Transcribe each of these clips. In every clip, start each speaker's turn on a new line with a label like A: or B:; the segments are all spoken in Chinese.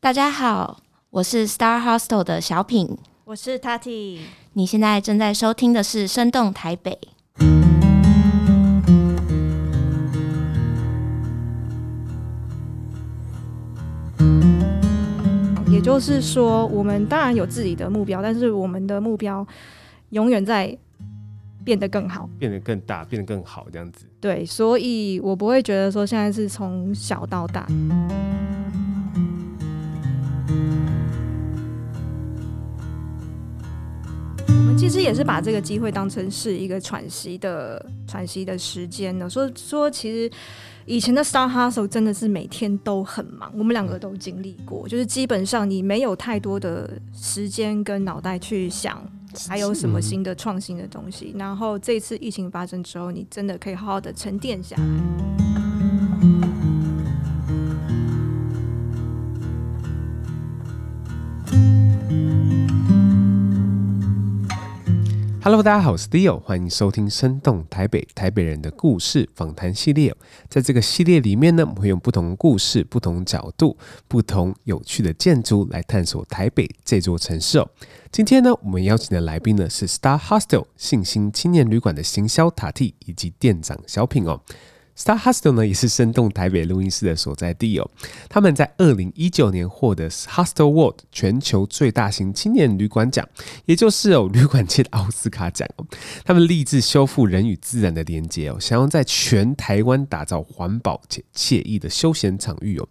A: 大家好，我是 Star Hostel 的小品，
B: 我是 Tati。
A: 你现在正在收听的是《生动台北》。
B: 也就是说，我们当然有自己的目标，但是我们的目标永远在变得更好，
C: 变得更大，变得更好，这样子。
B: 对，所以我不会觉得说现在是从小到大。我其实也是把这个机会当成是一个喘息的喘息的时间呢。说说，其实。以前的 Star Hustle 真的是每天都很忙，我们两个都经历过，就是基本上你没有太多的时间跟脑袋去想还有什么新的创新的东西。然后这次疫情发生之后，你真的可以好好的沉淀下来。
C: Hello，大家好，我是 Leo，欢迎收听《生动台北》台北人的故事访谈系列。在这个系列里面呢，我们会用不同故事、不同角度、不同有趣的建筑来探索台北这座城市哦。今天呢，我们邀请的来宾呢是 Star Hostel 信心青年旅馆的行销塔蒂以及店长小品哦。Star Hostel 呢，也是生动台北录音室的所在地哦。他们在二零一九年获得 Hostel World 全球最大型青年旅馆奖，也就是哦旅馆界的奥斯卡奖哦。他们立志修复人与自然的连接哦，想要在全台湾打造环保且惬意的休闲场域哦。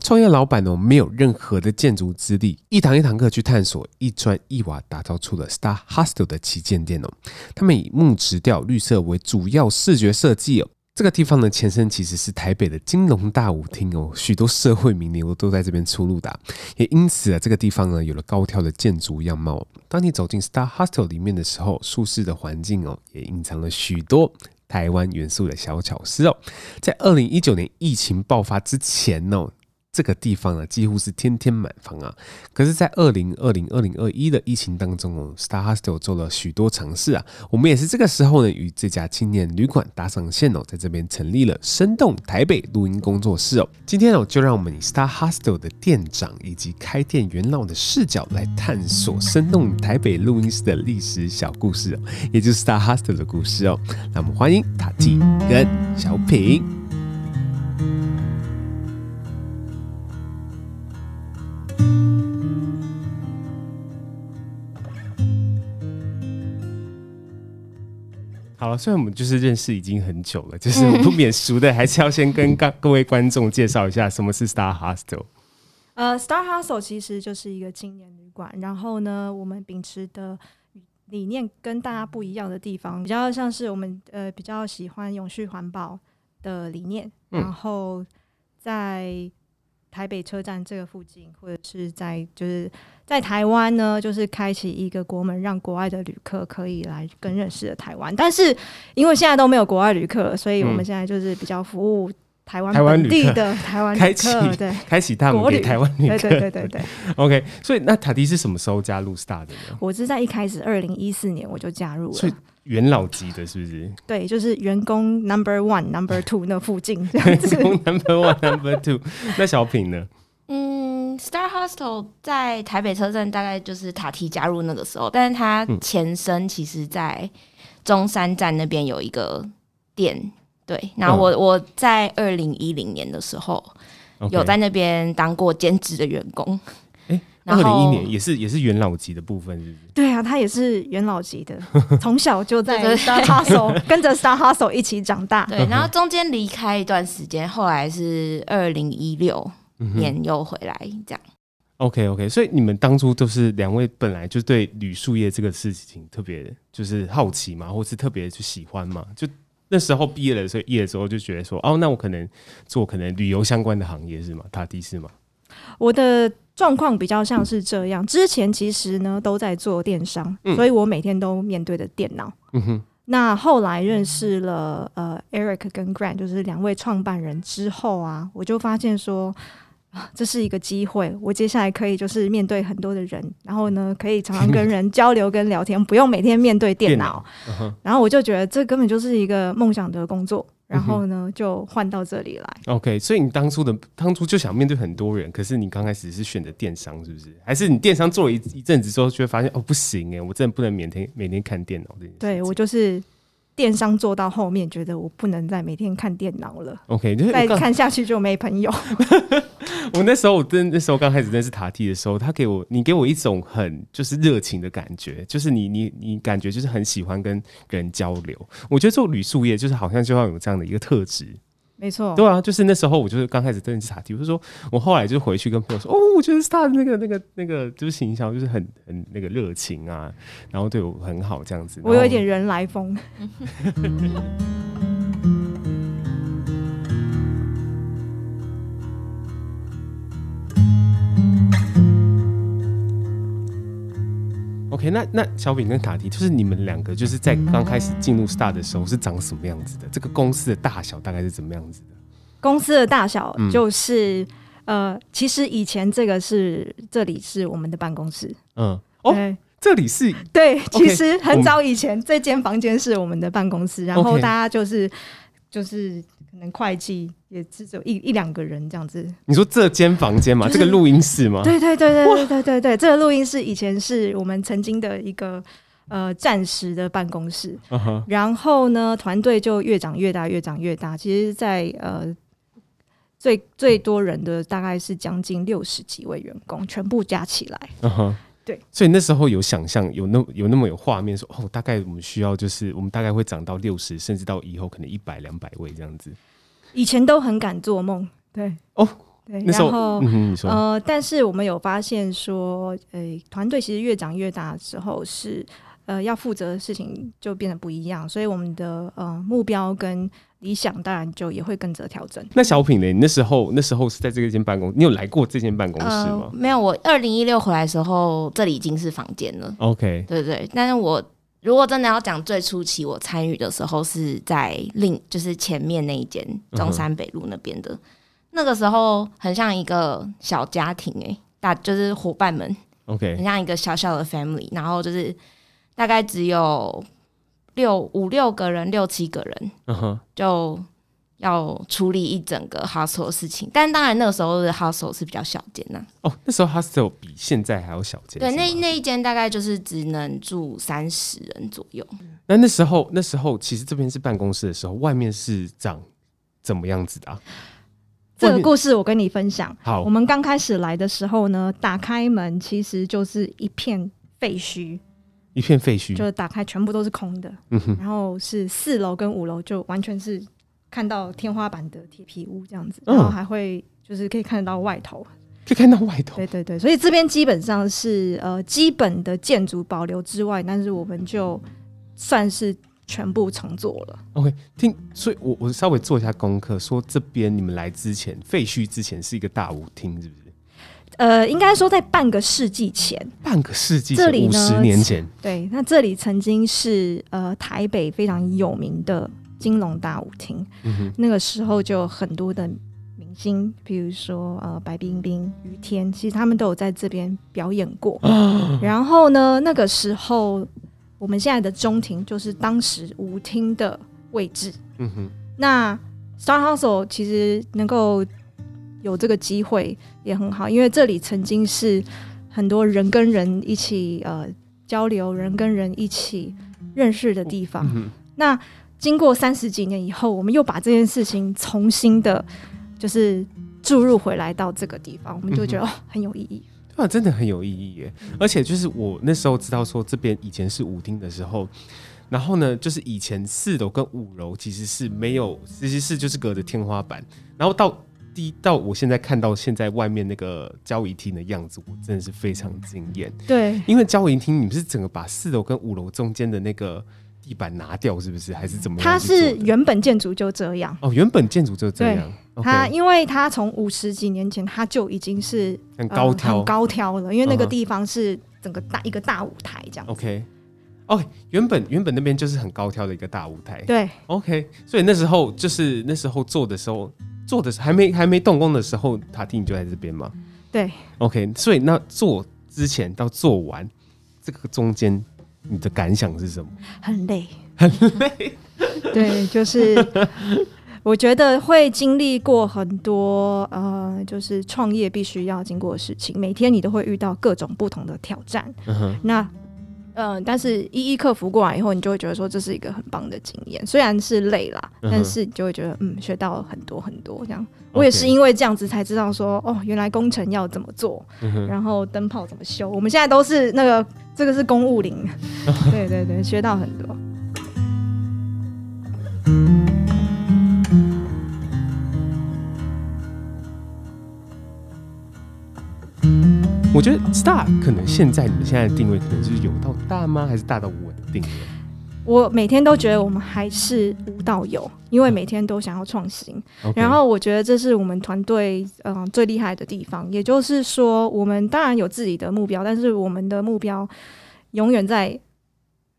C: 创业老板哦，没有任何的建筑资历，一堂一堂课去探索，一砖一瓦打造出了 Star Hostel 的旗舰店哦。他们以木质调、绿色为主要视觉设计哦。这个地方的前身其实是台北的金龙大舞厅哦，许多社会名流都在这边出入的，也因此啊，这个地方呢有了高挑的建筑样貌。当你走进 Star Hostel 里面的时候，舒适的环境哦，也隐藏了许多台湾元素的小巧思哦。在二零一九年疫情爆发之前哦。这个地方呢，几乎是天天满房啊。可是，在二零二零、二零二一的疫情当中哦，Star Hostel 做了许多尝试啊。我们也是这个时候呢，与这家青年旅馆搭上线哦，在这边成立了生动台北录音工作室哦。今天呢，就让我们以 Star Hostel 的店长以及开店元老的视角来探索生动台北录音室的历史小故事，也就是 Star Hostel 的故事哦。那我们欢迎塔蒂跟小品。好了，虽然我们就是认识已经很久了，就是不免俗的，还是要先跟 各位观众介绍一下什么是 Star Hostel。
B: 呃，Star Hostel 其实就是一个青年旅馆，然后呢，我们秉持的理念跟大家不一样的地方，比较像是我们呃比较喜欢永续环保的理念，然后在。台北车站这个附近，或者是在就是在台湾呢，就是开启一个国门，让国外的旅客可以来更认识的台湾。但是因为现在都没有国外旅客，所以我们现在就是比较服务台湾本地的 台湾旅客，开启
C: 对，开启大门给台湾旅客，
B: 对对对对对。
C: OK，所以那塔迪是什么时候加入 Star 的呢？
B: 我是在一开始二零一四年我就加入了。
C: 元老级的，是不是？
B: 对，就是员工 number one、number two 那附近这样子。
C: 员工 number one、number two。那小品呢？
A: 嗯，Star Hostel 在台北车站，大概就是塔提加入那个时候，但是它前身其实在中山站那边有一个店。对，然后我、嗯、我在二零一零年的时候有在那边当过兼职的员工。
C: 二零一年也是也是元老级的部分，是不是？
B: 对啊，他也是元老级的，从小就在 Star Hustle 跟着 Star Hustle 一起长大。
A: 对，然后中间离开一段时间，后来是二零一六年又回来这样。
C: OK OK，所以你们当初都是两位本来就对旅宿业这个事情特别就是好奇嘛，或是特别去喜欢嘛？就那时候毕业了，所以毕业的时候就觉得说，哦，那我可能做可能旅游相关的行业是吗？塔蒂是吗？
B: 我的。状况比较像是这样，之前其实呢都在做电商，嗯、所以我每天都面对着电脑。嗯、哼那后来认识了呃 Eric 跟 Grant，就是两位创办人之后啊，我就发现说，这是一个机会，我接下来可以就是面对很多的人，然后呢可以常常跟人交流跟聊天，不用每天面对电脑。电脑嗯、然后我就觉得这根本就是一个梦想的工作。然后呢，就换到这里来。
C: OK，所以你当初的当初就想面对很多人，可是你刚开始是选择电商，是不是？还是你电商做了一一阵子之后，就会发现哦，不行哎，我真的不能每天每天看电脑这件事。
B: 对，我就是电商做到后面，觉得我不能再每天看电脑了。
C: OK，
B: 再看下去就没朋友。
C: 我那时候我真那时候刚开始认识塔蒂的时候，他给我你给我一种很就是热情的感觉，就是你你你感觉就是很喜欢跟人交流。我觉得做旅宿业就是好像就要有这样的一个特质。
B: 没错，
C: 对啊，就是那时候我就是刚开始认识塔蒂，我就说我后来就回去跟朋友说，哦，我觉得是他的那个那个那个就是形象就是很很那个热情啊，然后对我很好这样子。
B: 我有一点人来疯。
C: OK，那那小饼跟卡迪，就是你们两个，就是在刚开始进入 Star 的时候是长什么样子的？这个公司的大小大概是怎么样子的？
B: 公司的大小就是、嗯、呃，其实以前这个是这里是我们的办公室，
C: 嗯，哦，这里是
B: 对，其实很早以前这间房间是我们的办公室，然后大家就是就是。可能会计也只有一一两个人这样子。
C: 你说这间房间吗？就是、这个录音室吗？
B: 对对对对对对对对，这个录音室以前是我们曾经的一个呃暂时的办公室。Uh -huh. 然后呢，团队就越长越大，越长越大。其实在，在呃最最多人的大概是将近六十几位员工，全部加起来。Uh -huh. 对，
C: 所以那时候有想象，有那有那么有画面说，哦，大概我们需要就是我们大概会涨到六十，甚至到以后可能一百两百位这样子。
B: 以前都很敢做梦，对。
C: 哦，
B: 对，然后、嗯、呃，但是我们有发现说，呃，团队其实越长越大之后是呃要负责的事情就变得不一样，所以我们的呃目标跟理想当然就也会跟着调整。
C: 那小品呢？你那时候那时候是在这间办公，你有来过这间办公室吗？呃、
A: 没有，我二零一六回来的时候，这里已经是房间了。
C: OK，
A: 对对，但是我如果真的要讲最初期我参与的时候，是在另就是前面那一间中山北路那边的、嗯，那个时候很像一个小家庭哎、欸，大就是伙伴们
C: ，OK，
A: 很像一个小小的 family，然后就是大概只有。六五六个人，六七个人，uh-huh. 就要处理一整个 hostel 的事情。但当然那个时候的 hostel 是比较小间呐。
C: 哦，那时候 hostel 比现在还要小间。
A: 对，那那一间大概就是只能住三十人左右。
C: 那那时候那时候其实这边是办公室的时候，外面是长怎么样子的啊？
B: 这个故事我跟你分享。
C: 好，
B: 我们刚开始来的时候呢，打开门其实就是一片废墟。
C: 一片废墟，
B: 就是打开全部都是空的，
C: 嗯哼，
B: 然后是四楼跟五楼就完全是看到天花板的铁皮屋这样子，然后还会就是可以看得到外头，
C: 可以看到外头，
B: 对对对，所以这边基本上是呃基本的建筑保留之外，但是我们就算是全部重做了。
C: OK，听，所以我我稍微做一下功课，说这边你们来之前废墟之前是一个大舞厅，是不是？
B: 呃，应该说在半个世纪前，
C: 半个世纪前，五十年前，
B: 对，那这里曾经是呃台北非常有名的金龙大舞厅，嗯，那个时候就很多的明星，比如说呃白冰冰、于天，其实他们都有在这边表演过。哦。然后呢，那个时候我们现在的中庭就是当时舞厅的位置。嗯哼，那 Star Hostel 其实能够。有这个机会也很好，因为这里曾经是很多人跟人一起呃交流，人跟人一起认识的地方。嗯、那经过三十几年以后，我们又把这件事情重新的，就是注入回来到这个地方，我们就觉得、嗯、哦很有意义。
C: 对啊，真的很有意义耶！而且就是我那时候知道说这边以前是舞厅的时候，然后呢，就是以前四楼跟五楼其实是没有，其实是就是隔着天花板，然后到。第一到我现在看到现在外面那个交谊厅的样子，我真的是非常惊艳。
B: 对，
C: 因为交谊厅你们是整个把四楼跟五楼中间的那个地板拿掉，是不是？还是怎么样？
B: 它是原本建筑就这样。
C: 哦，原本建筑就这样。
B: 它因为它从五十几年前它就已经是
C: 很高挑、
B: 呃、很高挑了，因为那个地方是整个大一个大舞台这样。
C: OK，哦、原本原本那边就是很高挑的一个大舞台。
B: 对
C: ，OK，所以那时候就是那时候做的时候。做的还没还没动工的时候，塔蒂你就在这边吗？
B: 对
C: ，OK。所以那做之前到做完这个中间，你的感想是什么？
B: 很累，
C: 很累。
B: 对，就是我觉得会经历过很多呃，就是创业必须要经过的事情，每天你都会遇到各种不同的挑战。嗯、那嗯、呃，但是一一克服过来以后，你就会觉得说这是一个很棒的经验，虽然是累啦，嗯、哼但是你就会觉得嗯，学到了很多很多。这样，我也是因为这样子才知道说哦，原来工程要怎么做，嗯、哼然后灯泡怎么修。我们现在都是那个这个是公务林，对对对，学到很多。
C: 我觉得 Star 可能现在你们现在的定位可能就是有到大吗？还是大到稳定？
B: 我每天都觉得我们还是无到有，因为每天都想要创新。Okay. 然后我觉得这是我们团队嗯最厉害的地方。也就是说，我们当然有自己的目标，但是我们的目标永远在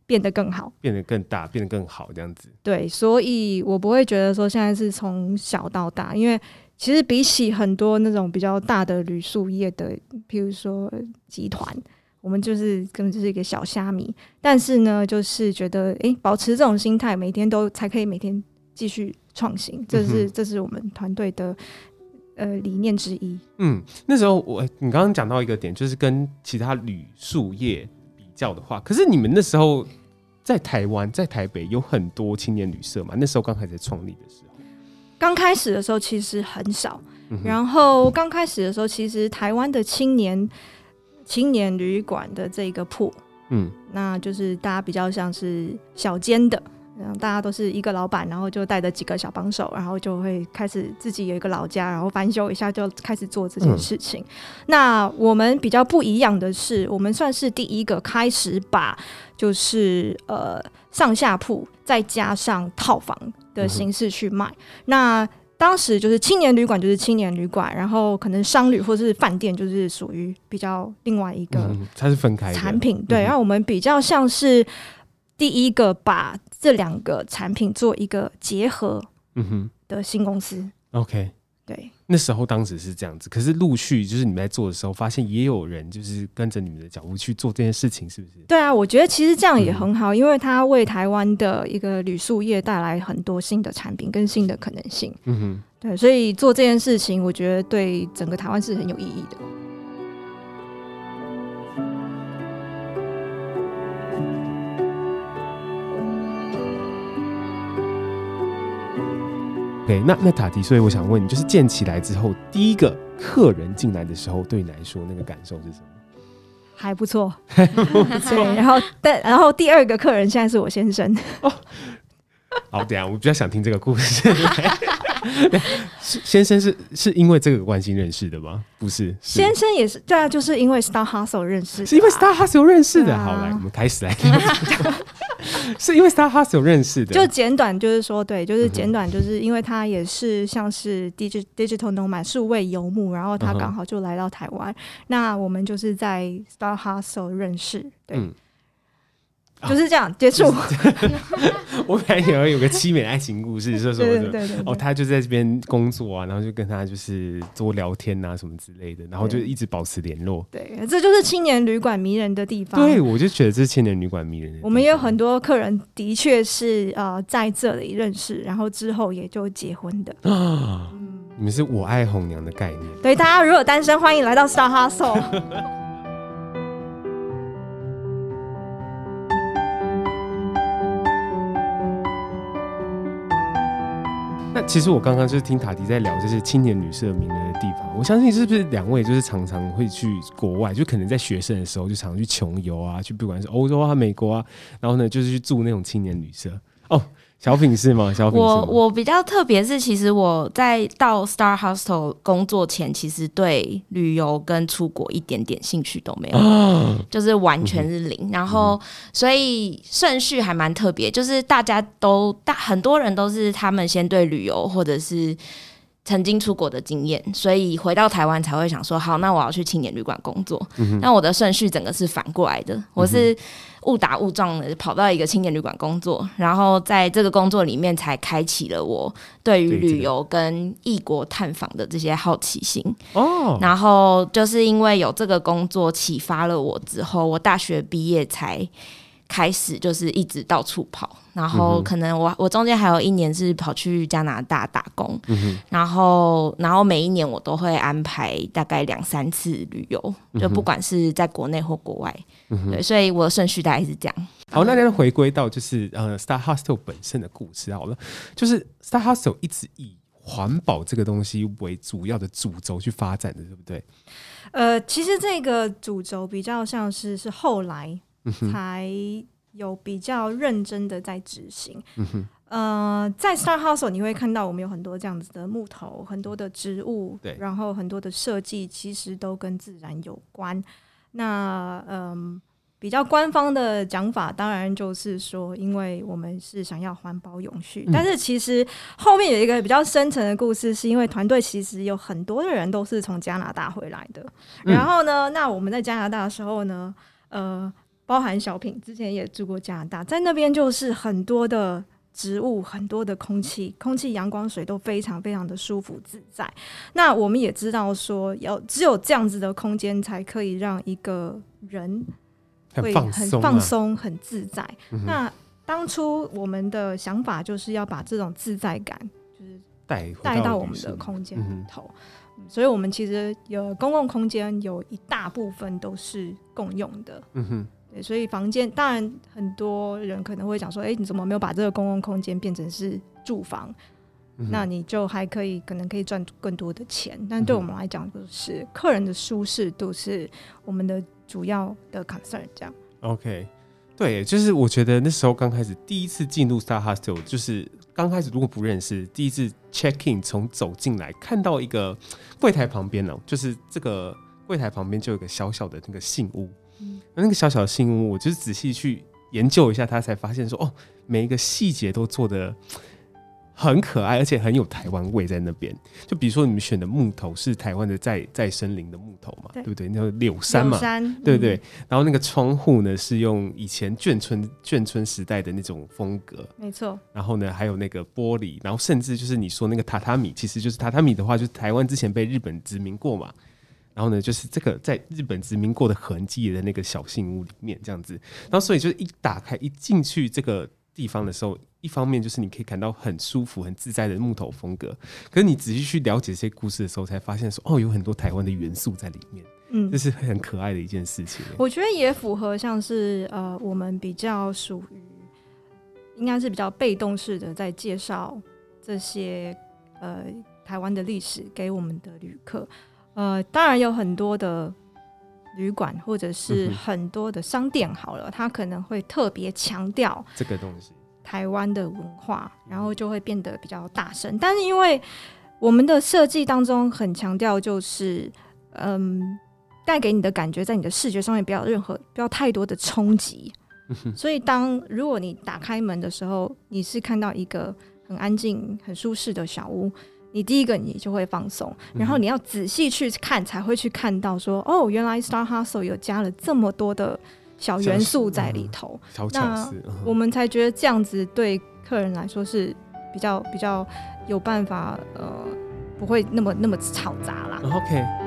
B: 变得更好，
C: 变得更大，变得更好这样子。
B: 对，所以我不会觉得说现在是从小到大，因为。其实比起很多那种比较大的旅宿业的，譬如说集团，我们就是根本就是一个小虾米。但是呢，就是觉得哎、欸，保持这种心态，每天都才可以每天继续创新，这是这是我们团队的呃理念之一。
C: 嗯，那时候我你刚刚讲到一个点，就是跟其他旅宿业比较的话，可是你们那时候在台湾，在台北有很多青年旅社嘛？那时候刚开始创立的时候。
B: 刚开始的时候其实很少，嗯、然后刚开始的时候，其实台湾的青年青年旅馆的这个铺，嗯，那就是大家比较像是小间的，然后大家都是一个老板，然后就带着几个小帮手，然后就会开始自己有一个老家，然后翻修一下就开始做这件事情。嗯、那我们比较不一样的是，我们算是第一个开始把就是呃上下铺再加上套房的形式去卖，嗯、那当时就是青年旅馆就是青年旅馆，然后可能商旅或是饭店就是属于比较另外一个，
C: 它是分开
B: 产品，对，然后我们比较像是第一个把这两个产品做一个结合，嗯哼。的新公司、
C: 嗯、，OK。
B: 对，
C: 那时候当时是这样子，可是陆续就是你们在做的时候，发现也有人就是跟着你们的脚步去做这件事情，是不是？
B: 对啊，我觉得其实这样也很好，嗯、因为它为台湾的一个旅宿业带来很多新的产品跟新的可能性。嗯哼，对，所以做这件事情，我觉得对整个台湾是很有意义的。
C: OK，那那塔迪，所以我想问你，就是建起来之后，第一个客人进来的时候，对你来说那个感受是什么？
B: 还不错，还不错。然后，但然后第二个客人现在是我先生。哦，
C: 好，等下我比较想听这个故事。先生是是因为这个关系认识的吗？不是，是
B: 先生也是对啊，就是因为 Star Hustle 认识的，
C: 是因为 Star Hustle 认识的。啊、好，来，我们开始来听。是因为 Star Hustle 认识的，
B: 就简短就是说，对，就是简短，就是因为他也是像是 digital digital nomad 数位游牧，然后他刚好就来到台湾，uh. 那我们就是在 Star Hustle 认识，对。嗯就是这样结束。
C: 我本来以为有个凄美的爱情故事，说说哦，他就在这边工作啊，然后就跟他就是多聊天啊什么之类的，然后就一直保持联络。
B: 对，这就是青年旅馆迷人的地方。
C: 对，我就觉得这是青年旅馆迷人的地方。
B: 我们也有很多客人的确是呃在这里认识，然后之后也就结婚的。啊，
C: 你们是我爱红娘的概念。
B: 对，大家如果单身，欢迎来到 Star Hustle。
C: 其实我刚刚就是听塔迪在聊，这些青年旅社名人的地方。我相信是不是两位就是常常会去国外，就可能在学生的时候就常常去穷游啊，去不管是欧洲啊、美国啊，然后呢就是去住那种青年旅社哦。小品是吗？小品？
A: 我我比较特别是，其实我在到 Star Hostel 工作前，其实对旅游跟出国一点点兴趣都没有，啊、就是完全是零。嗯、然后，所以顺序还蛮特别，就是大家都大很多人都是他们先对旅游或者是曾经出国的经验，所以回到台湾才会想说，好，那我要去青年旅馆工作。嗯、那我的顺序整个是反过来的，我是。误打误撞的跑到一个青年旅馆工作，然后在这个工作里面才开启了我对于旅游跟异国探访的这些好奇心。哦，然后就是因为有这个工作启发了我之后，我大学毕业才开始就是一直到处跑，然后可能我我中间还有一年是跑去加拿大打工，嗯、然后然后每一年我都会安排大概两三次旅游，就不管是在国内或国外，嗯、对，所以我的顺序大概是这样。
C: 好，那再回归到就是呃，Star Hostel 本身的故事好了，就是 Star Hostel 一直以环保这个东西为主要的主轴去发展的，对不对？
B: 呃，其实这个主轴比较像是是后来。才有比较认真的在执行。嗯、呃，在 Star Hostel 你会看到我们有很多这样子的木头，很多的植物，对，然后很多的设计其实都跟自然有关。那嗯、呃，比较官方的讲法，当然就是说，因为我们是想要环保永续。嗯、但是其实后面有一个比较深层的故事，是因为团队其实有很多的人都是从加拿大回来的。嗯、然后呢，那我们在加拿大的时候呢，呃。包含小品之前也住过加拿大，在那边就是很多的植物，很多的空气，空气、阳光、水都非常非常的舒服自在。那我们也知道说，要只有这样子的空间，才可以让一个人会很放松、啊、很自在。嗯、那当初我们的想法就是要把这种自在感，就是带带到我们的空间里头。嗯、所以，我们其实有公共空间，有一大部分都是共用的。嗯哼。所以房间当然很多人可能会讲说，哎、欸，你怎么没有把这个公共空间变成是住房？嗯、那你就还可以可能可以赚更多的钱。但对我们来讲，就是客人的舒适度是我们的主要的 concern。这样。OK，
C: 对，就是我觉得那时候刚开始第一次进入 Star Hostel，就是刚开始如果不认识，第一次 check in 从走进来看到一个柜台旁边呢，就是这个柜台旁边就有个小小的那个信物。那个小小的信物，我就是仔细去研究一下，他才发现说，哦，每一个细节都做的 很可爱，而且很有台湾味在那边。就比如说，你们选的木头是台湾的再再生林的木头嘛，对，对不对？那个柳杉嘛，山对不对？嗯、然后那个窗户呢，是用以前眷村眷村时代的那种风格，
B: 没错。
C: 然后呢，还有那个玻璃，然后甚至就是你说那个榻榻米，其实就是榻榻米的话，就是台湾之前被日本殖民过嘛。然后呢，就是这个在日本殖民过的痕迹的那个小信屋里面，这样子。然后所以就是一打开一进去这个地方的时候，一方面就是你可以感到很舒服、很自在的木头风格。可是你仔细去了解这些故事的时候，才发现说哦，有很多台湾的元素在里面。嗯，这是很可爱的一件事情。
B: 我觉得也符合像是呃，我们比较属于应该是比较被动式的在介绍这些呃台湾的历史给我们的旅客。呃，当然有很多的旅馆或者是很多的商店，好了，他可能会特别强调
C: 这个东西，
B: 台湾的文化，然后就会变得比较大声。但是因为我们的设计当中很强调，就是嗯，带给你的感觉，在你的视觉上面不要任何不要太多的冲击。所以当如果你打开门的时候，你是看到一个很安静、很舒适的小屋。你第一个你就会放松，然后你要仔细去看，才会去看到说，嗯、哦，原来 Star Hostel 有加了这么多的小元素在里头，
C: 嗯、
B: 那我们才觉得这样子对客人来说是比较比较有办法，呃，不会那么那么嘈杂啦。
C: OK。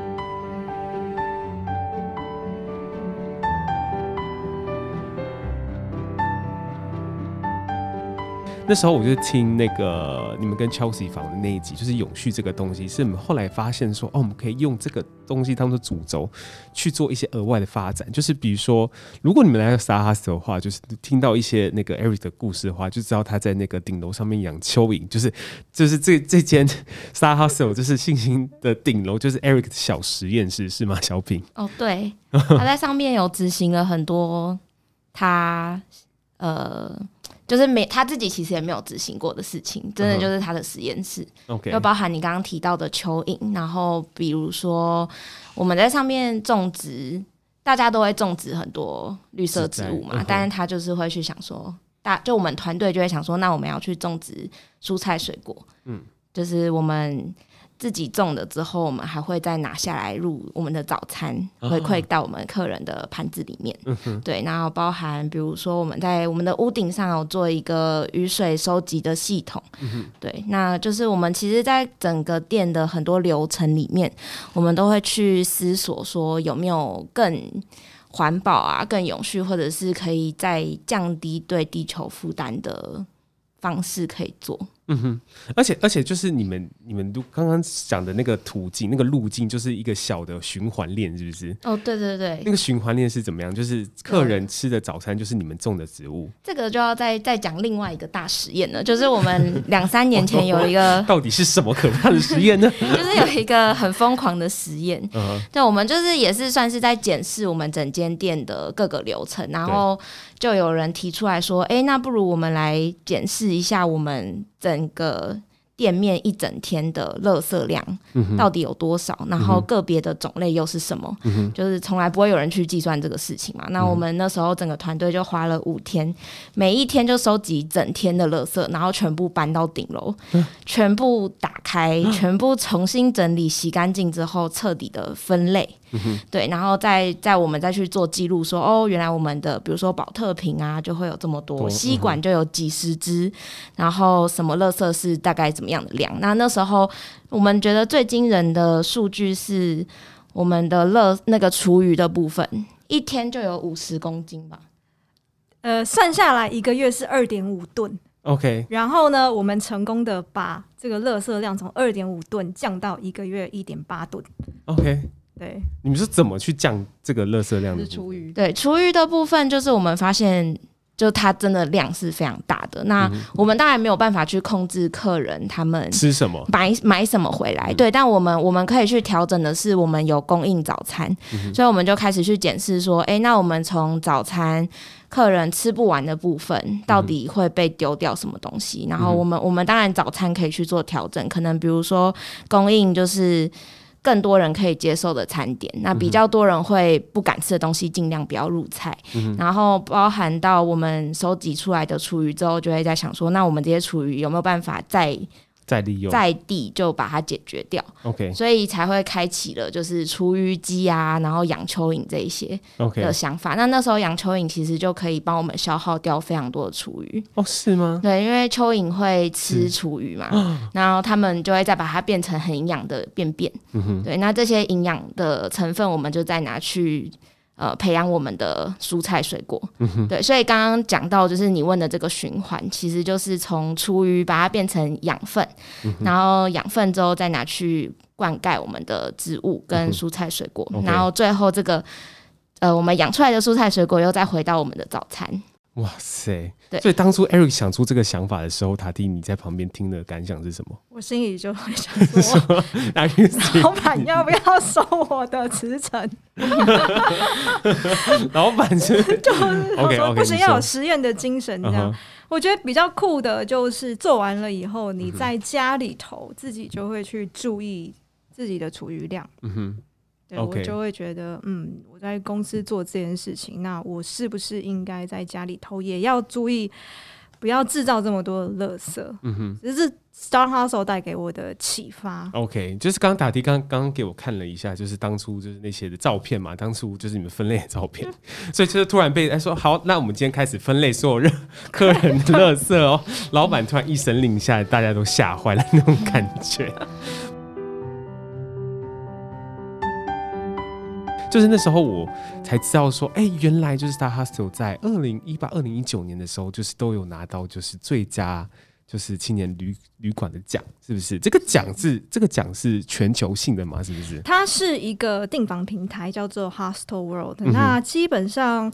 C: 那时候我就听那个你们跟 Chelsea 访的那一集，就是永续这个东西，是我们后来发现说，哦，我们可以用这个东西当做主轴去做一些额外的发展。就是比如说，如果你们来到 Star Hostel 的话，就是听到一些那个 Eric 的故事的话，就知道他在那个顶楼上面养蚯蚓，就是就是这这间 Star Hostel 就是信心的顶楼，就是 Eric 的小实验室，是吗？小品？
A: 哦，对，他在上面有执行了很多他呃。就是没他自己其实也没有执行过的事情，真的就是他的实验室，就、uh huh. 包含你刚刚提到的蚯蚓，然后比如说我们在上面种植，大家都会种植很多绿色植物嘛，uh huh. 但是他就是会去想说，大就我们团队就会想说，那我们要去种植蔬菜水果，嗯，就是我们。自己种的之后，我们还会再拿下来入我们的早餐，回馈到我们客人的盘子里面。对，然后包含比如说我们在我们的屋顶上有做一个雨水收集的系统。对，那就是我们其实，在整个店的很多流程里面，我们都会去思索说有没有更环保啊、更永续，或者是可以再降低对地球负担的方式可以做。
C: 嗯哼，而且而且就是你们你们都刚刚讲的那个途径那个路径，就是一个小的循环链，是不是？
A: 哦，对对对，
C: 那个循环链是怎么样？就是客人吃的早餐就是你们种的植物。
A: 这个就要再再讲另外一个大实验了，就是我们两三年前有 一个，
C: 到底是什么可怕的实验呢？
A: 就是有一个很疯狂的实验，嗯，对，我们就是也是算是在检视我们整间店的各个流程，然后。就有人提出来说：“哎、欸，那不如我们来检视一下我们整个。”店面一整天的垃圾量到底有多少？嗯、然后个别的种类又是什么？嗯、就是从来不会有人去计算这个事情嘛。嗯、那我们那时候整个团队就花了五天，每一天就收集整天的垃圾，然后全部搬到顶楼，嗯、全部打开，嗯、全部重新整理、洗干净之后，彻底的分类。嗯、对，然后再再我们再去做记录，说哦，原来我们的比如说保特瓶啊，就会有这么多，吸管就有几十支，然后什么垃圾是大概怎么。样的量，那那时候我们觉得最惊人的数据是我们的乐那个厨余的部分，一天就有五十公斤吧。
B: 呃，算下来一个月是二点五吨。
C: OK，
B: 然后呢，我们成功的把这个垃圾量从二点五吨降到一个月一点八吨。
C: OK，
B: 对，
C: 你们是怎么去降这个垃圾量的？
B: 是厨余。
A: 对，厨余的部分就是我们发现。就它真的量是非常大的，那我们当然没有办法去控制客人他们
C: 吃什么、
A: 买买什么回来，对，但我们我们可以去调整的是，我们有供应早餐，所以我们就开始去检视说，哎，那我们从早餐客人吃不完的部分，到底会被丢掉什么东西？然后我们我们当然早餐可以去做调整，可能比如说供应就是。更多人可以接受的餐点，那比较多人会不敢吃的东西，尽量不要入菜。嗯、然后包含到我们收集出来的厨余之后，就会在想说，那我们这些厨余有没有办法再
C: 再利用，
A: 在地就把它解决掉。
C: OK，
A: 所以才会开启了就是厨余机啊，然后养蚯蚓这一些的想法。那那时候养蚯蚓其实就可以帮我们消耗掉非常多的厨余。
C: 哦，是吗？
A: 对，因为蚯蚓会吃厨余嘛，然后他们就会再把它变成很营养的便便。嗯哼，对，那这些营养的成分我们就再拿去。呃，培养我们的蔬菜水果，嗯、对，所以刚刚讲到，就是你问的这个循环，其实就是从厨余把它变成养分，嗯、然后养分之后再拿去灌溉我们的植物跟蔬菜水果，嗯、然后最后这个呃，我们养出来的蔬菜水果又再回到我们的早餐。
C: 哇塞！
A: 对，
C: 所以当初 Eric 想出这个想法的时候，塔蒂你在旁边听的感想是什么？
B: 我心里就会想说，老板要不要收我的辞呈？
C: 老板是
B: 就是 OK，不行要有实验的精神这样。Uh. 我觉得比较酷的就是做完了以后，你在家里头自己就会去注意自己的厨余量。嗯哼。对，我就会觉得，嗯，我在公司做这件事情，那我是不是应该在家里偷也要注意，不要制造这么多的垃圾？嗯哼，这是 Star Hustle 带给我的启发。
C: OK，就是刚刚塔蒂刚刚给我看了一下，就是当初就是那些的照片嘛，当初就是你们分类的照片，所以就是突然被哎说好，那我们今天开始分类所有人客人的垃圾哦，老板突然一声令下，大家都吓坏了那种感觉。就是那时候我才知道说，哎、欸，原来就是 Star Hustle 在二零一八、二零一九年的时候，就是都有拿到就是最佳就是青年旅旅馆的奖，是不是？这个奖是这个奖是全球性的吗？是不是？
B: 它是一个订房平台，叫做 Hostel World。嗯、那基本上。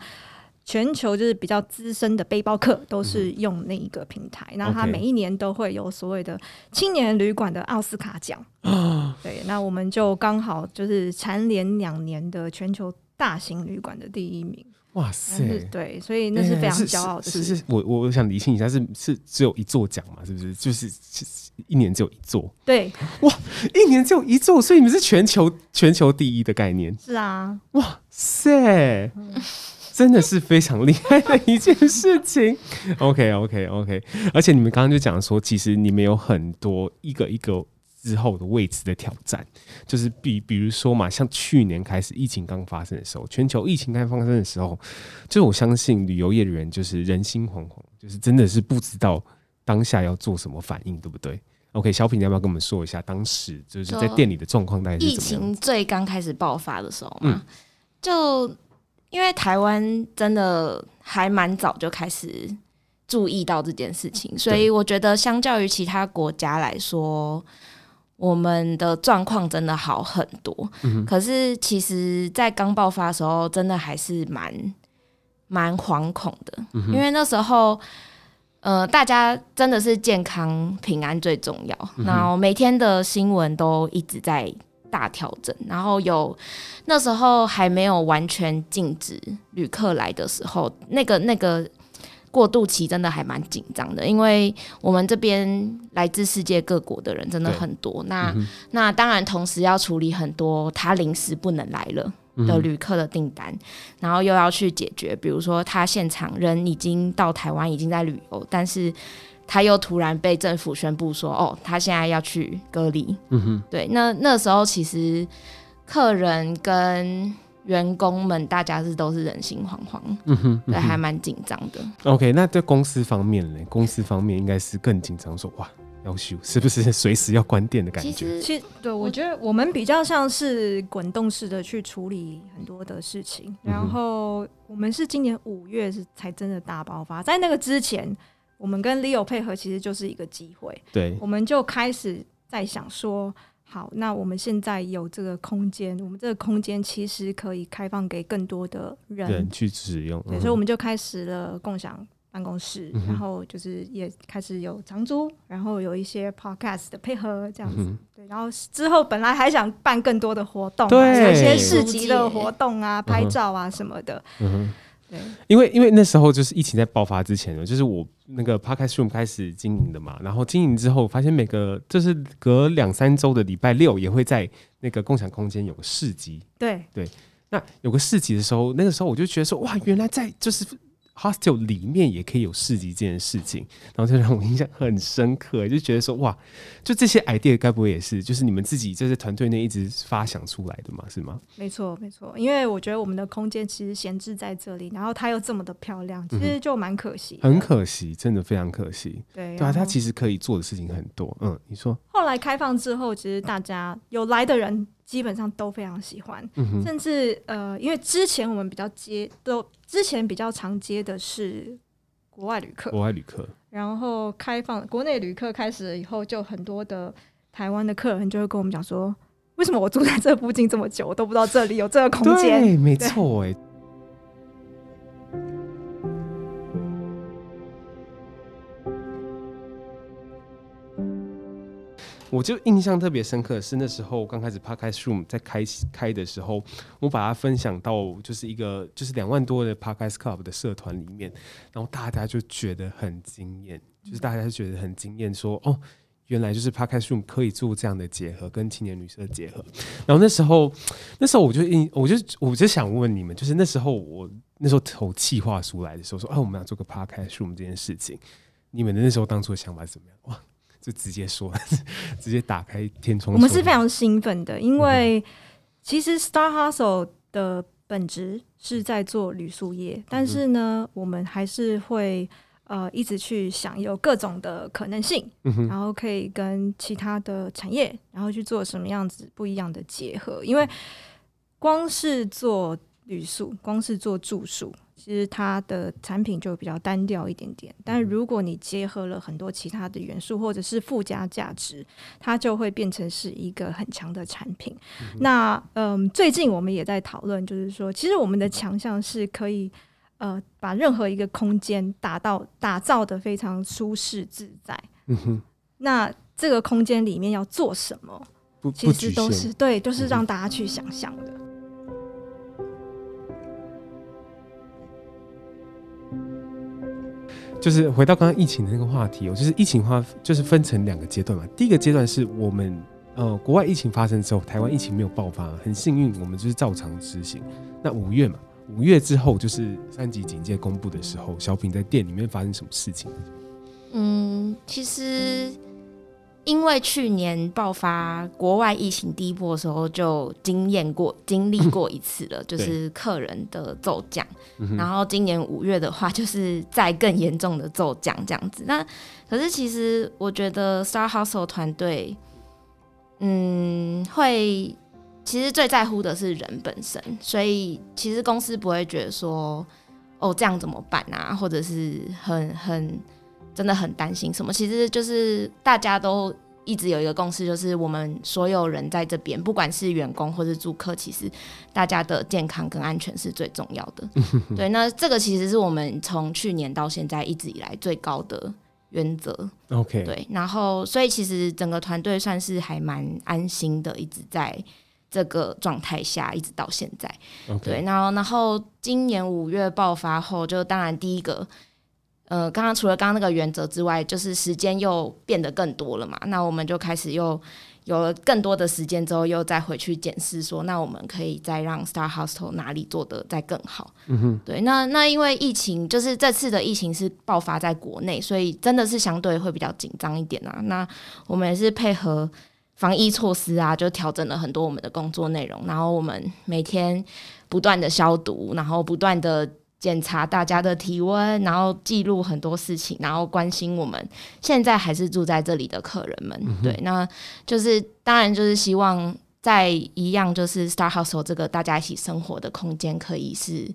B: 全球就是比较资深的背包客都是用那一个平台，那、嗯、他每一年都会有所谓的青年旅馆的奥斯卡奖。啊、对，那我们就刚好就是蝉联两年的全球大型旅馆的第一名。
C: 哇塞！
B: 对，所所以那是非常骄傲的事。
C: 是我我想理清一下，是是只有一座奖嘛？是不是？就是一年只有一座？
B: 对，
C: 哇，一年只有一座，所以你们是全球全球第一的概念？
B: 是啊，
C: 哇塞！嗯真的是非常厉害的一件事情。OK OK OK，而且你们刚刚就讲说，其实你们有很多一个一个之后的未知的挑战，就是比比如说嘛，像去年开始疫情刚发生的时候，全球疫情刚发生的时候，就我相信旅游业的人就是人心惶惶，就是真的是不知道当下要做什么反应，对不对？OK，小品你要不要跟我们说一下当时就是在店里的状况？大概是怎么样？
A: 疫情最刚开始爆发的时候嘛，嗯、就。因为台湾真的还蛮早就开始注意到这件事情，所以我觉得相较于其他国家来说，我们的状况真的好很多。嗯、可是其实，在刚爆发的时候，真的还是蛮蛮惶恐的，嗯，因为那时候，呃，大家真的是健康平安最重要，嗯，然后每天的新闻都一直在。大调整，然后有那时候还没有完全禁止旅客来的时候，那个那个过渡期真的还蛮紧张的，因为我们这边来自世界各国的人真的很多，那、嗯、那当然同时要处理很多他临时不能来了的旅客的订单、嗯，然后又要去解决，比如说他现场人已经到台湾，已经在旅游，但是。他又突然被政府宣布说：“哦，他现在要去隔离。”嗯哼，对，那那时候其实客人跟员工们大家是都是人心惶惶，嗯哼，对，还蛮紧张的。
C: OK，那在公司方面呢？公司方面应该是更紧张，说哇，要修是不是随时要关店的感觉？
B: 其实，其实对我觉得我们比较像是滚动式的去处理很多的事情，然后我们是今年五月是才真的大爆发，在那个之前。我们跟 Leo 配合，其实就是一个机会。
C: 对，
B: 我们就开始在想说，好，那我们现在有这个空间，我们这个空间其实可以开放给更多的人，
C: 人去使用。
B: 对、嗯，所以我们就开始了共享办公室，嗯、然后就是也开始有长租，然后有一些 Podcast 的配合这样子。嗯、对，然后之后本来还想办更多的活动，对，有一些市集的活动啊，拍照啊什么的。嗯
C: 因为因为那时候就是疫情在爆发之前呢，就是我那个 Podcast Room 开始经营的嘛，然后经营之后发现每个就是隔两三周的礼拜六也会在那个共享空间有个市集，
B: 对。
C: 对，那有个市集的时候，那个时候我就觉得说哇，原来在就是。Hostel 里面也可以有市集这件事情，然后就让我印象很深刻，就觉得说哇，就这些 idea 该不会也是就是你们自己这些团队内一直发想出来的嘛？是吗？
B: 没错，没错，因为我觉得我们的空间其实闲置在这里，然后它又这么的漂亮，其实就蛮可惜、嗯，
C: 很可惜，真的非常可惜。对，对啊，它其实可以做的事情很多。嗯，你说
B: 后来开放之后，其实大家有来的人。基本上都非常喜欢，嗯、甚至呃，因为之前我们比较接，都之前比较常接的是国外旅客，
C: 国外旅客，
B: 然后开放国内旅客开始了以后，就很多的台湾的客人就会跟我们讲说，为什么我住在这附近这么久，我都不知道这里有这个空间？
C: 对，没错，哎。我就印象特别深刻是那时候刚开始 Podcast Room 在开开的时候，我把它分享到就是一个就是两万多的 Podcast Club 的社团里面，然后大家就觉得很惊艳，就是大家就觉得很惊艳，说哦，原来就是 Podcast Room 可以做这样的结合，跟青年旅社结合。然后那时候那时候我就印，我就我就想问你们，就是那时候我那时候投企划书来的时候说，哦，我们要做个 Podcast Room 这件事情，你们的那时候当初的想法是怎么样？哇！就直接说，直接打开天窗。
B: 我们是非常兴奋的，因为其实 Star Hustle 的本质是在做旅宿业，但是呢，我们还是会呃一直去想有各种的可能性，然后可以跟其他的产业，然后去做什么样子不一样的结合。因为光是做旅宿，光是做住宿。其实它的产品就比较单调一点点，但如果你结合了很多其他的元素或者是附加价值，它就会变成是一个很强的产品。嗯、那嗯，最近我们也在讨论，就是说，其实我们的强项是可以呃把任何一个空间打到打造的非常舒适自在。嗯哼。那这个空间里面要做什么？其实都是对，都、就是让大家去想象的。
C: 就是回到刚刚疫情的那个话题哦，就是疫情话就是分成两个阶段嘛。第一个阶段是我们呃国外疫情发生之后，台湾疫情没有爆发，很幸运，我们就是照常执行。那五月嘛，五月之后就是三级警戒公布的时候，小品在店里面发生什么事情？
A: 嗯，其实。因为去年爆发国外疫情第一波的时候，就经验过、经历过一次了，就是客人的骤降。然后今年五月的话，就是再更严重的骤降这样子。那可是其实我觉得 Star Hustle 团队，嗯，会其实最在乎的是人本身，所以其实公司不会觉得说，哦，这样怎么办啊，或者是很很真的很担心什么。其实就是大家都一直有一个共识，就是我们所有人在这边，不管是员工或是住客，其实大家的健康跟安全是最重要的。对，那这个其实是我们从去年到现在一直以来最高的原则。
C: OK，
A: 对，然后所以其实整个团队算是还蛮安心的，一直在。这个状态下一直到现在.对，然后然后今年五月爆发后，就当然第一个，呃，刚刚除了刚刚那个原则之外，就是时间又变得更多了嘛，那我们就开始又有了更多的时间之后，又再回去检视说，那我们可以再让 Star Hostel 哪里做得再更好。嗯哼，对，那那因为疫情，就是这次的疫情是爆发在国内，所以真的是相对会比较紧张一点啊。那我们也是配合。防疫措施啊，就调整了很多我们的工作内容，然后我们每天不断的消毒，然后不断的检查大家的体温，然后记录很多事情，然后关心我们现在还是住在这里的客人们。嗯、对，那就是当然就是希望在一样就是 Star Hostel 这个大家一起生活的空间可以是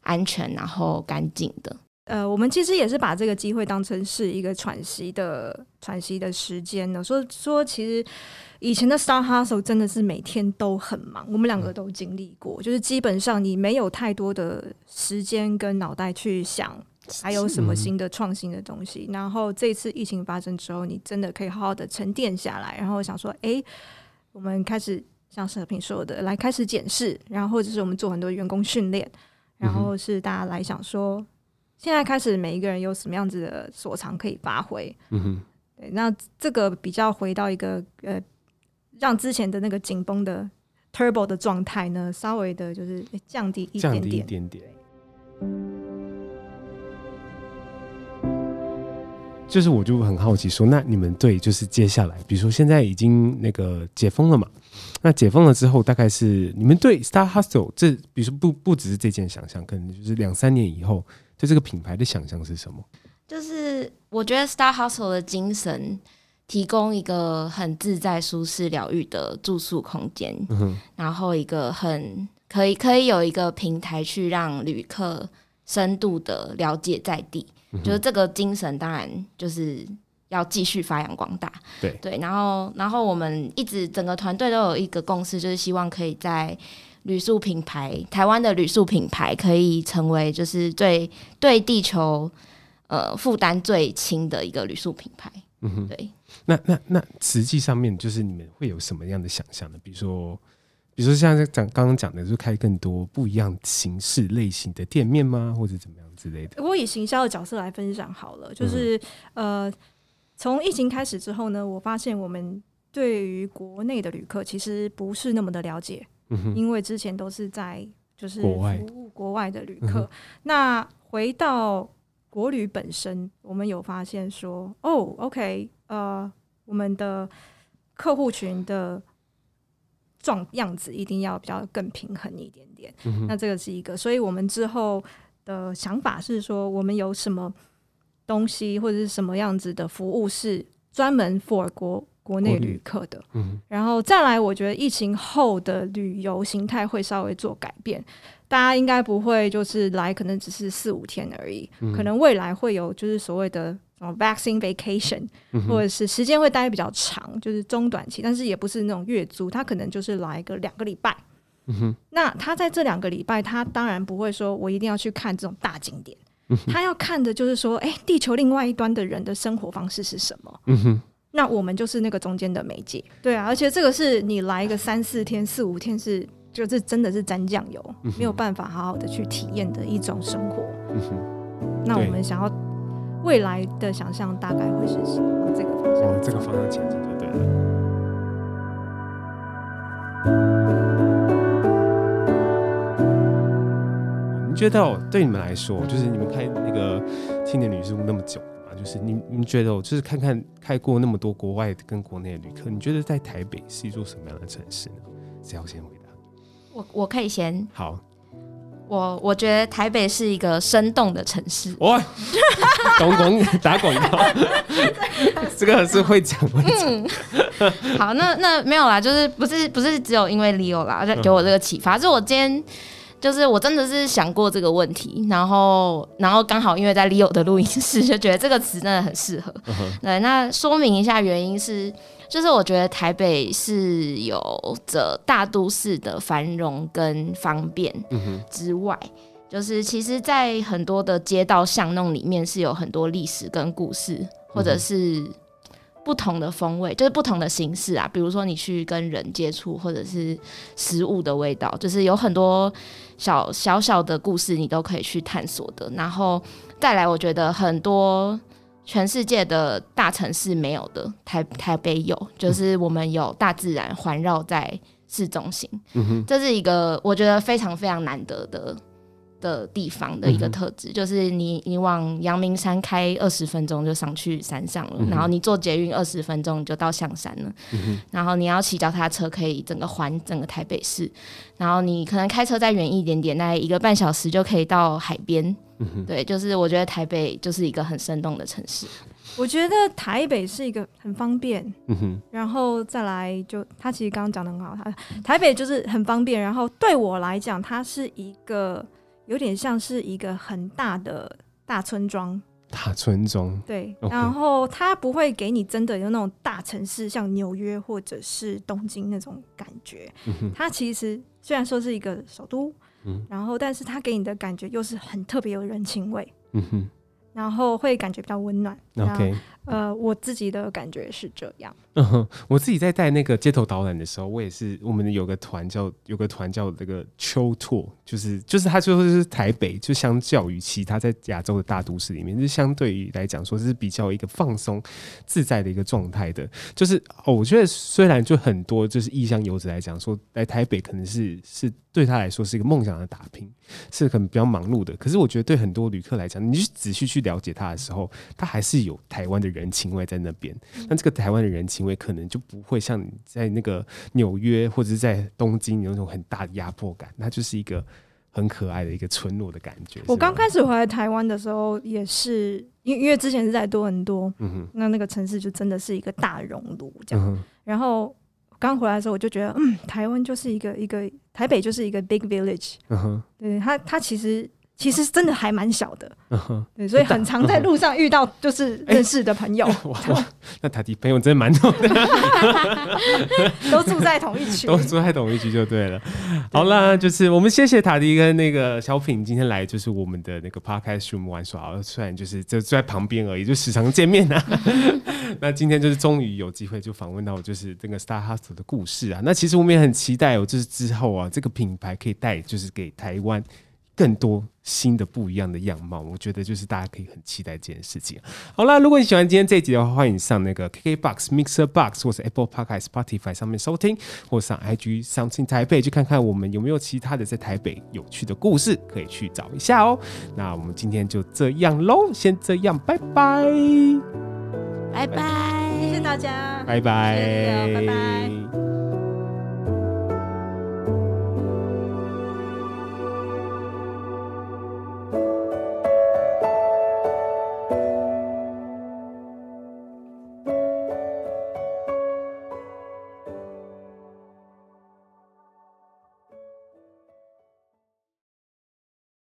A: 安全然后干净的。
B: 呃，我们其实也是把这个机会当成是一个喘息的喘息的时间呢。说说，其实以前的 Star Hustle 真的是每天都很忙，我们两个都经历过，就是基本上你没有太多的时间跟脑袋去想还有什么新的创新的东西。然后这次疫情发生之后，你真的可以好好的沉淀下来，然后想说，哎，我们开始像社平说的，来开始检视，然后或者是我们做很多员工训练，然后是大家来想说。现在开始，每一个人有什么样子的所长可以发挥？嗯哼，对，那这个比较回到一个呃，让之前的那个紧绷的 turbo 的状态呢，稍微的就是降低一点点，
C: 降低一点点。就是我就很好奇说，那你们对就是接下来，比如说现在已经那个解封了嘛？那解封了之后，大概是你们对 Star Hostel 这，比如说不不只是这件想象，可能就是两三年以后。对这个品牌的想象是什么？
A: 就是我觉得 Star Hostel 的精神，提供一个很自在、舒适、疗愈的住宿空间，嗯，然后一个很可以可以有一个平台去让旅客深度的了解在地，嗯，就是这个精神，当然就是要继续发扬光大。
C: 对
A: 对，然后然后我们一直整个团队都有一个共识，就是希望可以在。旅宿品牌，台湾的旅宿品牌可以成为就是最对地球呃负担最轻的一个旅宿品牌。嗯哼，对。
C: 那那那实际上面就是你们会有什么样的想象呢？比如说，比如说像讲刚刚讲的，就开更多不一样形式类型的店面吗？或者怎么样之类的？
B: 我以行销的角色来分享好了，就是、嗯、呃，从疫情开始之后呢，我发现我们对于国内的旅客其实不是那么的了解。因为之前都是在就是服务国外的旅客，那回到国旅本身，我们有发现说，哦，OK，呃，我们的客户群的状样子一定要比较更平衡一点点。那这个是一个，所以我们之后的想法是说，我们有什么东西或者是什么样子的服务是专门 for 国。国内旅。客的，嗯，然后再来，我觉得疫情后的旅游形态会稍微做改变，大家应该不会就是来，可能只是四五天而已，嗯，可能未来会有就是所谓的哦 vaccine vacation，嗯，或者是时间会待比较长，就是中短期，但是也不是那种月租，他可能就是来个两个礼拜，嗯哼，那他在这两个礼拜，他当然不会说我一定要去看这种大景点，嗯，他要看的就是说，哎，地球另外一端的人的生活方式是什么，嗯哼。那我们就是那个中间的媒介，对啊，而且这个是你来一个三四天、四五天是，就是真的是沾酱油，嗯，没有办法好好的去体验的一种生活。那我们想要未来的想象大概会是什么？这个方向，
C: 往这个方向前进就对了。你觉得对你们来说，就是你们开那个青年旅宿那么久？就是你，你觉得，我就是看看开过那么多国外跟国内的旅客，你觉得在台北是一座什么样的城市呢？谁要先回答？
A: 我我可以先。
C: 好，
A: 我我觉得台北是一个生动的城市。
C: 哇，广广打广告，这个是会讲会讲。
A: 嗯，好，那那没有啦，就是不是不是只有因为 Leo 啦，就给我这个启发。嗯、就我今天就是我真的是想过这个问题，然后然后刚好因为在 Leo 的录音室，就觉得这个词真的很适合。对，那说明一下原因是。就是我觉得台北是有着大都市的繁荣跟方便之外，就是其实，在很多的街道巷弄里面是有很多历史跟故事，或者是不同的风味，就是不同的形式啊。比如说你去跟人接触，或者是食物的味道，就是有很多小小小的故事，你都可以去探索的。然后再来，我觉得很多。全世界的大城市没有的，台台北有，就是我们有大自然环绕在市中心，嗯、这是一个我觉得非常非常难得的的地方的一个特质，嗯、就是你你往阳明山开二十分钟就上去山上了，嗯、然后你坐捷运二十分钟就到象山了，嗯、哼。然后你要骑脚踏车可以整个环整个台北市，然后你可能开车再远一点点，大概一个半小时就可以到海边。嗯、哼。对，就是我觉得台北就是一个很生动的城市。
B: 我觉得台北是一个很方便，嗯、哼。然后再来就他其实刚刚讲的很好，他台北就是很方便，然后对我来讲，它是一个有点像是一个很大的大村庄。
C: 大村庄。
B: 对然后它不会给你真的有那种大城市，像纽约或者是东京那种感觉。嗯、它其实虽然说是一个首都。嗯，然后，但是它给你的感觉又是很特别有人情味，嗯哼，然后会感觉比较温暖。OK，呃，我自己的感觉是这样。
C: 嗯哼，我自己在带那个街头导览的时候，我也是，我们有个团叫有个团叫这个秋拓，就是就是他最后就是台北，就相较于其他在亚洲的大都市里面，就相对于来讲说是比较一个放松自在的一个状态的。就是哦，我觉得虽然就很多就是异乡游子来讲说来台北可能是是对他来说是一个梦想的打拼，是可能比较忙碌的。可是我觉得对很多旅客来讲，你去仔细去了解他的时候，他还是有台湾的人情味在那边。那这个台湾的人情。味可能就不会像你在那个纽约或者是在东京有那种很大的压迫感，那就是一个很可爱的一个村落的感觉。
B: 我刚开始回来台湾的时候，也是因为因为之前是在多伦多，嗯哼，那那个城市就真的是一个大熔炉这样。嗯、然后刚回来的时候，我就觉得，嗯，台湾就是一个一个台北就是一个 big village，嗯哼，对它它其实。其实真的还蛮小的，对，所以很常在路上遇到就是 认识的朋友。欸、哇，哇，
C: 那塔迪朋友真的蛮多的，
B: 都住在同一区，
C: 都住在同一区就对了。好啦，就是我们谢谢塔迪跟那个小品今天来，就是我们的那个 Podcast Room 玩耍，虽然就是就住在旁边而已，就时常见面呐、啊。那今天就是终于有机会就访问到就是这个 Star Hostel 的故事啊。那其实我们也很期待哦，就是之后啊，这个品牌可以带就是给台湾。更多新的不一样的样貌，我觉得就是大家可以很期待这件事情。好啦，如果你喜欢今天这一集的话，欢迎上那个 KKBOX、Mixer Box 或是 Apple Podcast、Spotify 上面收听，或上 IG Something Taipei 去看看我们有没有其他的在台北有趣的故事可以去找一下哦。那我们今天就这样喽，先这样，拜拜，
A: 拜拜，谢谢大家，
C: 拜拜，
B: 拜拜。